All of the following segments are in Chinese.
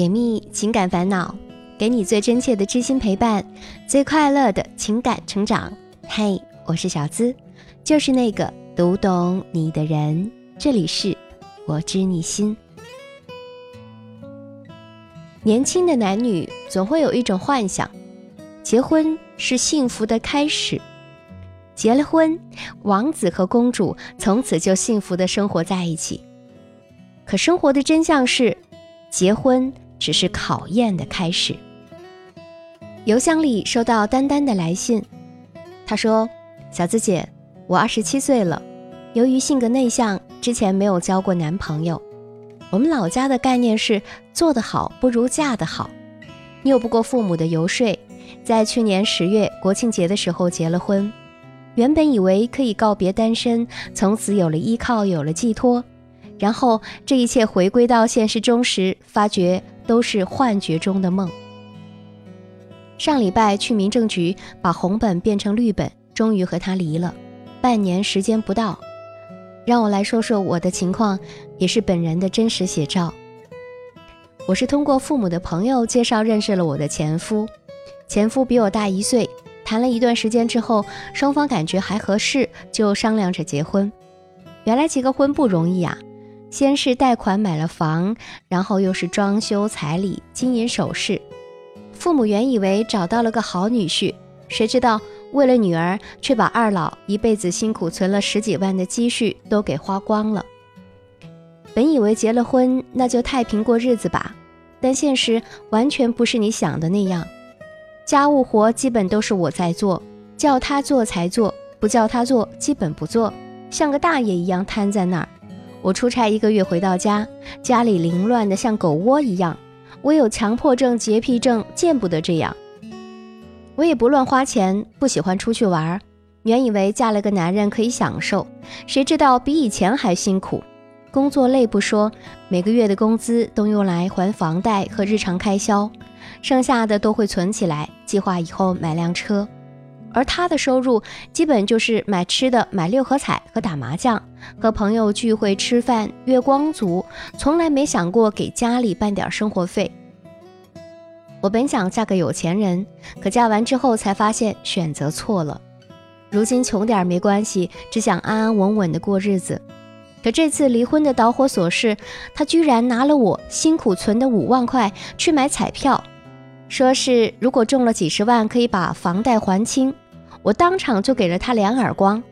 解密情感烦恼，给你最真切的知心陪伴，最快乐的情感成长。嘿，我是小资，就是那个读懂你的人。这里是我知你心。年轻的男女总会有一种幻想，结婚是幸福的开始。结了婚，王子和公主从此就幸福的生活在一起。可生活的真相是，结婚只是考验的开始。邮箱里收到丹丹的来信，她说：“小资姐，我二十七岁了，由于性格内向，之前没有交过男朋友。我们老家的概念是做得好不如嫁得好，拗不过父母的游说，在去年十月国庆节的时候结了婚。”原本以为可以告别单身，从此有了依靠，有了寄托，然后这一切回归到现实中时，发觉都是幻觉中的梦。上礼拜去民政局把红本变成绿本，终于和他离了，半年时间不到。让我来说说我的情况，也是本人的真实写照。我是通过父母的朋友介绍认识了我的前夫，前夫比我大一岁。谈了一段时间之后，双方感觉还合适，就商量着结婚。原来结个婚不容易啊，先是贷款买了房，然后又是装修、彩礼、金银首饰。父母原以为找到了个好女婿，谁知道为了女儿，却把二老一辈子辛苦存了十几万的积蓄都给花光了。本以为结了婚那就太平过日子吧，但现实完全不是你想的那样。家务活基本都是我在做，叫他做才做，不叫他做基本不做，像个大爷一样瘫在那儿。我出差一个月回到家，家里凌乱的像狗窝一样。我有强迫症、洁癖症，见不得这样。我也不乱花钱，不喜欢出去玩。原以为嫁了个男人可以享受，谁知道比以前还辛苦。工作累不说，每个月的工资都用来还房贷和日常开销。剩下的都会存起来，计划以后买辆车。而他的收入基本就是买吃的、买六合彩和打麻将，和朋友聚会吃饭，月光族，从来没想过给家里办点生活费。我本想嫁个有钱人，可嫁完之后才发现选择错了。如今穷点没关系，只想安安稳稳的过日子。可这次离婚的导火索是，他居然拿了我辛苦存的五万块去买彩票。说是如果中了几十万可以把房贷还清，我当场就给了他两耳光。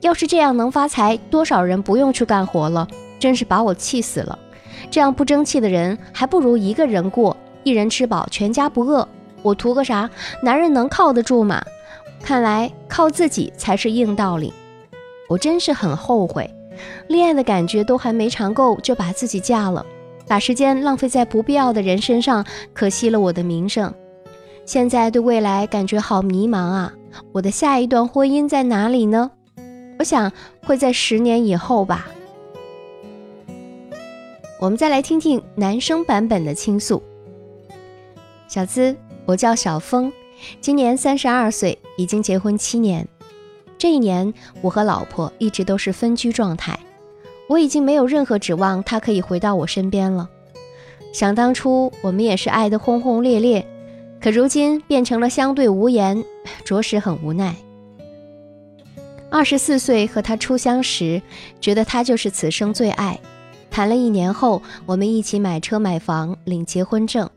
要是这样能发财，多少人不用去干活了，真是把我气死了。这样不争气的人，还不如一个人过，一人吃饱全家不饿。我图个啥？男人能靠得住吗？看来靠自己才是硬道理。我真是很后悔，恋爱的感觉都还没尝够，就把自己嫁了。把时间浪费在不必要的人身上，可惜了我的名声。现在对未来感觉好迷茫啊！我的下一段婚姻在哪里呢？我想会在十年以后吧。我们再来听听男生版本的倾诉。小资，我叫小峰，今年三十二岁，已经结婚七年。这一年，我和老婆一直都是分居状态。我已经没有任何指望，他可以回到我身边了。想当初我们也是爱得轰轰烈烈，可如今变成了相对无言，着实很无奈。二十四岁和他初相识，觉得他就是此生最爱。谈了一年后，我们一起买车买房，领结婚证，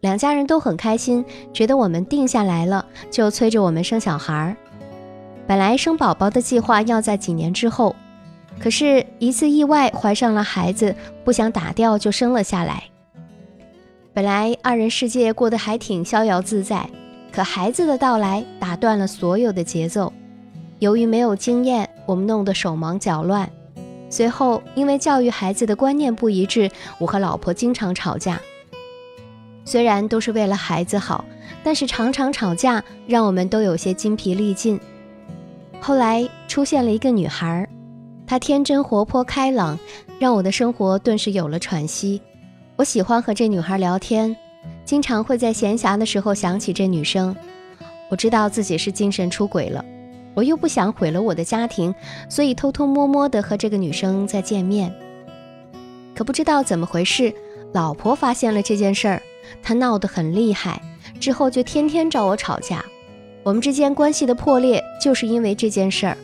两家人都很开心，觉得我们定下来了，就催着我们生小孩儿。本来生宝宝的计划要在几年之后。可是，一次意外怀上了孩子，不想打掉就生了下来。本来二人世界过得还挺逍遥自在，可孩子的到来打断了所有的节奏。由于没有经验，我们弄得手忙脚乱。随后，因为教育孩子的观念不一致，我和老婆经常吵架。虽然都是为了孩子好，但是常常吵架让我们都有些精疲力尽。后来出现了一个女孩。她天真活泼开朗，让我的生活顿时有了喘息。我喜欢和这女孩聊天，经常会在闲暇的时候想起这女生。我知道自己是精神出轨了，我又不想毁了我的家庭，所以偷偷摸摸的和这个女生在见面。可不知道怎么回事，老婆发现了这件事儿，她闹得很厉害，之后就天天找我吵架。我们之间关系的破裂，就是因为这件事儿。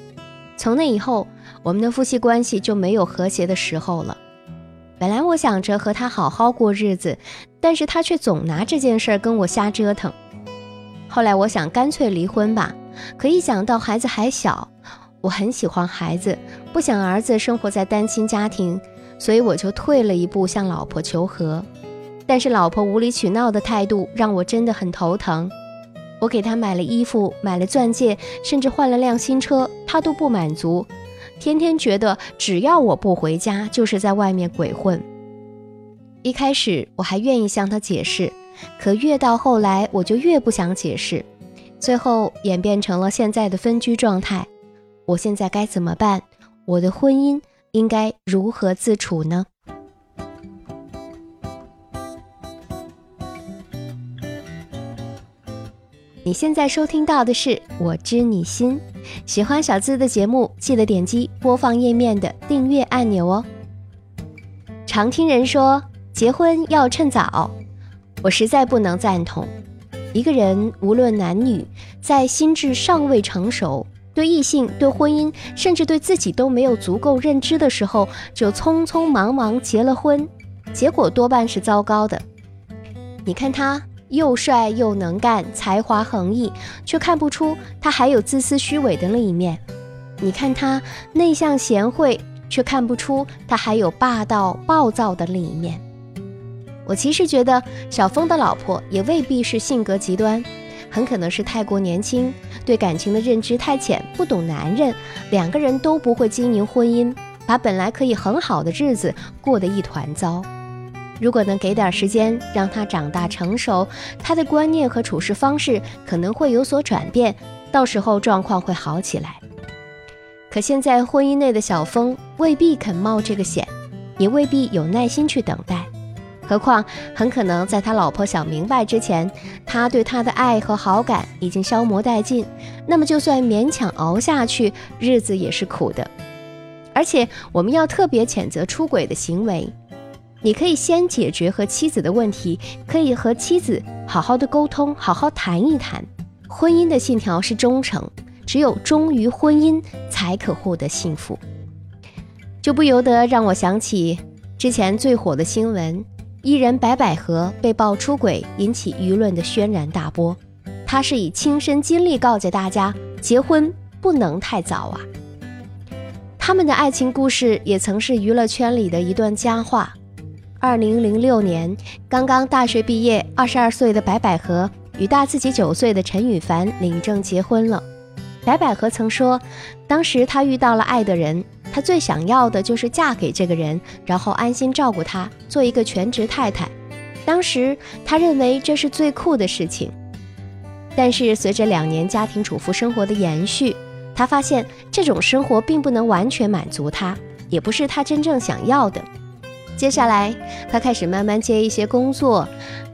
从那以后，我们的夫妻关系就没有和谐的时候了。本来我想着和他好好过日子，但是他却总拿这件事儿跟我瞎折腾。后来我想干脆离婚吧，可一想到孩子还小，我很喜欢孩子，不想儿子生活在单亲家庭，所以我就退了一步向老婆求和。但是老婆无理取闹的态度让我真的很头疼。我给他买了衣服，买了钻戒，甚至换了辆新车，他都不满足。天天觉得只要我不回家，就是在外面鬼混。一开始我还愿意向他解释，可越到后来我就越不想解释，最后演变成了现在的分居状态。我现在该怎么办？我的婚姻应该如何自处呢？你现在收听到的是《我知你心》，喜欢小资的节目，记得点击播放页面的订阅按钮哦。常听人说结婚要趁早，我实在不能赞同。一个人无论男女，在心智尚未成熟、对异性、对婚姻，甚至对自己都没有足够认知的时候，就匆匆忙忙结了婚，结果多半是糟糕的。你看他。又帅又能干，才华横溢，却看不出他还有自私虚伪的另一面。你看他内向贤惠，却看不出他还有霸道暴躁的另一面。我其实觉得小峰的老婆也未必是性格极端，很可能是太过年轻，对感情的认知太浅，不懂男人，两个人都不会经营婚姻，把本来可以很好的日子过得一团糟。如果能给点时间让他长大成熟，他的观念和处事方式可能会有所转变，到时候状况会好起来。可现在婚姻内的小峰未必肯冒这个险，也未必有耐心去等待。何况很可能在他老婆想明白之前，他对她的爱和好感已经消磨殆尽。那么就算勉强熬下去，日子也是苦的。而且我们要特别谴责出轨的行为。你可以先解决和妻子的问题，可以和妻子好好的沟通，好好谈一谈。婚姻的信条是忠诚，只有忠于婚姻，才可获得幸福。就不由得让我想起之前最火的新闻：艺人白百合被曝出轨，引起舆论的轩然大波。他是以亲身经历告诫大家，结婚不能太早啊。他们的爱情故事也曾是娱乐圈里的一段佳话。二零零六年，刚刚大学毕业、二十二岁的白百合与大自己九岁的陈羽凡领证结婚了。白百合曾说，当时她遇到了爱的人，她最想要的就是嫁给这个人，然后安心照顾他，做一个全职太太。当时她认为这是最酷的事情。但是随着两年家庭主妇生活的延续，她发现这种生活并不能完全满足她，也不是她真正想要的。接下来，他开始慢慢接一些工作。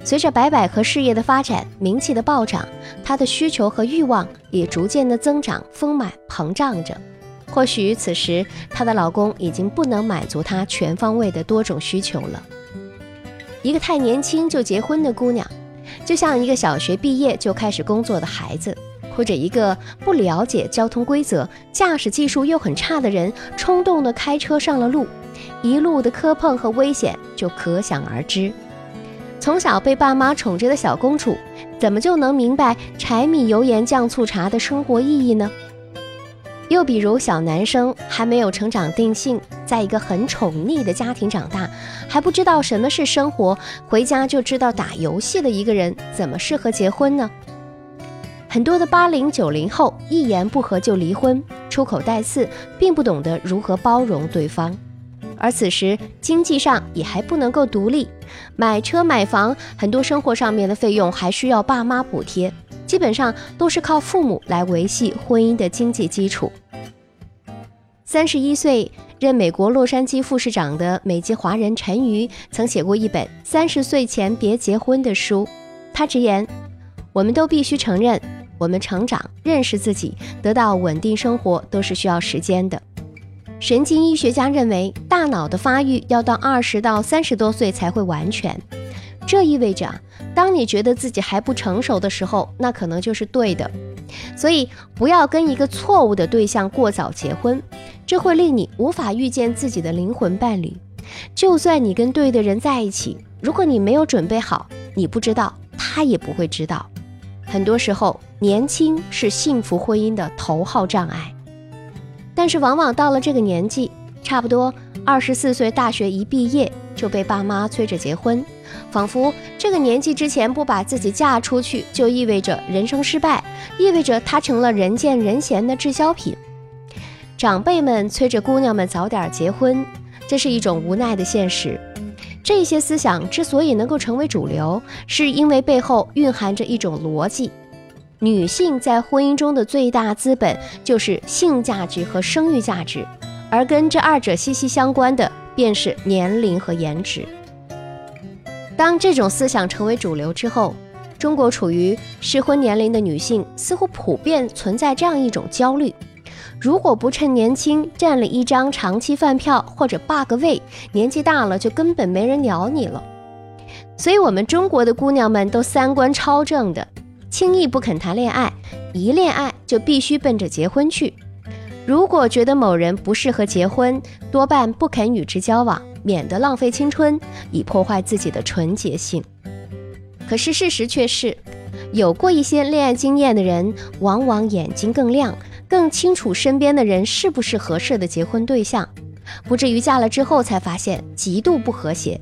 随着白百合事业的发展，名气的暴涨，她的需求和欲望也逐渐的增长、丰满、膨胀着。或许此时，她的老公已经不能满足她全方位的多种需求了。一个太年轻就结婚的姑娘，就像一个小学毕业就开始工作的孩子，或者一个不了解交通规则、驾驶技术又很差的人，冲动的开车上了路。一路的磕碰和危险就可想而知。从小被爸妈宠着的小公主，怎么就能明白柴米油盐酱醋茶的生活意义呢？又比如小男生还没有成长定性，在一个很宠溺的家庭长大，还不知道什么是生活，回家就知道打游戏的一个人，怎么适合结婚呢？很多的八零九零后一言不合就离婚，出口带刺，并不懂得如何包容对方。而此时经济上也还不能够独立，买车买房，很多生活上面的费用还需要爸妈补贴，基本上都是靠父母来维系婚姻的经济基础。三十一岁任美国洛杉矶副市长的美籍华人陈瑜曾写过一本《三十岁前别结婚》的书，他直言：“我们都必须承认，我们成长、认识自己、得到稳定生活都是需要时间的。”神经医学家认为，大脑的发育要到二十到三十多岁才会完全。这意味着，当你觉得自己还不成熟的时候，那可能就是对的。所以，不要跟一个错误的对象过早结婚，这会令你无法遇见自己的灵魂伴侣。就算你跟对的人在一起，如果你没有准备好，你不知道，他也不会知道。很多时候，年轻是幸福婚姻的头号障碍。但是，往往到了这个年纪，差不多二十四岁，大学一毕业就被爸妈催着结婚，仿佛这个年纪之前不把自己嫁出去，就意味着人生失败，意味着他成了人见人嫌的滞销品。长辈们催着姑娘们早点结婚，这是一种无奈的现实。这些思想之所以能够成为主流，是因为背后蕴含着一种逻辑。女性在婚姻中的最大资本就是性价值和生育价值，而跟这二者息息相关的便是年龄和颜值。当这种思想成为主流之后，中国处于适婚年龄的女性似乎普遍存在这样一种焦虑：如果不趁年轻占了一张长期饭票或者霸个位，年纪大了就根本没人鸟你了。所以，我们中国的姑娘们都三观超正的。轻易不肯谈恋爱，一恋爱就必须奔着结婚去。如果觉得某人不适合结婚，多半不肯与之交往，免得浪费青春，以破坏自己的纯洁性。可是事实却是，有过一些恋爱经验的人，往往眼睛更亮，更清楚身边的人是不是合适的结婚对象，不至于嫁了之后才发现极度不和谐。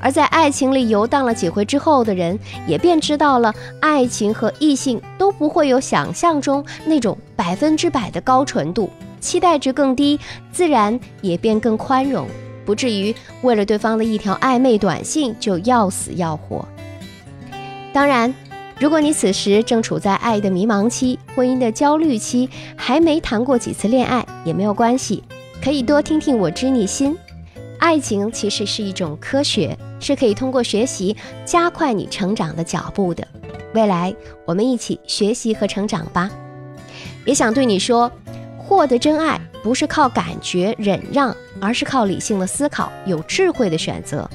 而在爱情里游荡了几回之后的人，也便知道了，爱情和异性都不会有想象中那种百分之百的高纯度，期待值更低，自然也便更宽容，不至于为了对方的一条暧昧短信就要死要活。当然，如果你此时正处在爱的迷茫期、婚姻的焦虑期，还没谈过几次恋爱也没有关系，可以多听听我知你心。爱情其实是一种科学，是可以通过学习加快你成长的脚步的。未来我们一起学习和成长吧。也想对你说，获得真爱不是靠感觉忍让，而是靠理性的思考、有智慧的选择。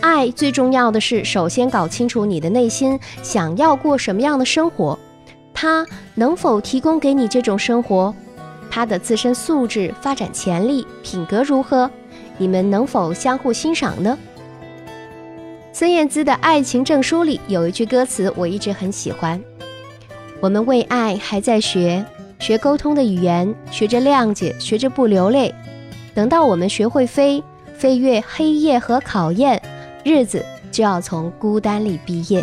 爱最重要的是，首先搞清楚你的内心想要过什么样的生活，他能否提供给你这种生活，他的自身素质、发展潜力、品格如何。你们能否相互欣赏呢？孙燕姿的《爱情证书》里有一句歌词，我一直很喜欢：“我们为爱还在学，学沟通的语言，学着谅解，学着不流泪。等到我们学会飞，飞越黑夜和考验，日子就要从孤单里毕业。”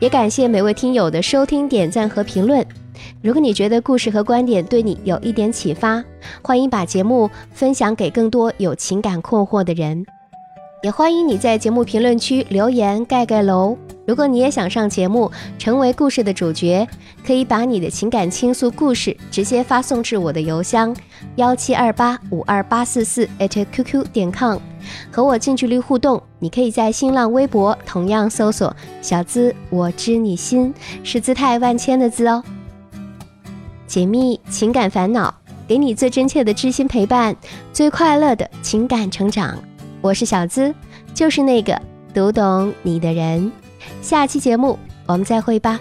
也感谢每位听友的收听、点赞和评论。如果你觉得故事和观点对你有一点启发，欢迎把节目分享给更多有情感困惑的人，也欢迎你在节目评论区留言盖盖楼。如果你也想上节目，成为故事的主角，可以把你的情感倾诉故事直接发送至我的邮箱幺七二八五二八四四 @QQ 点 com，和我近距离互动。你可以在新浪微博同样搜索“小资我知你心”，是姿态万千的“字”哦。解密情感烦恼，给你最真切的知心陪伴，最快乐的情感成长。我是小资，就是那个读懂你的人。下期节目我们再会吧。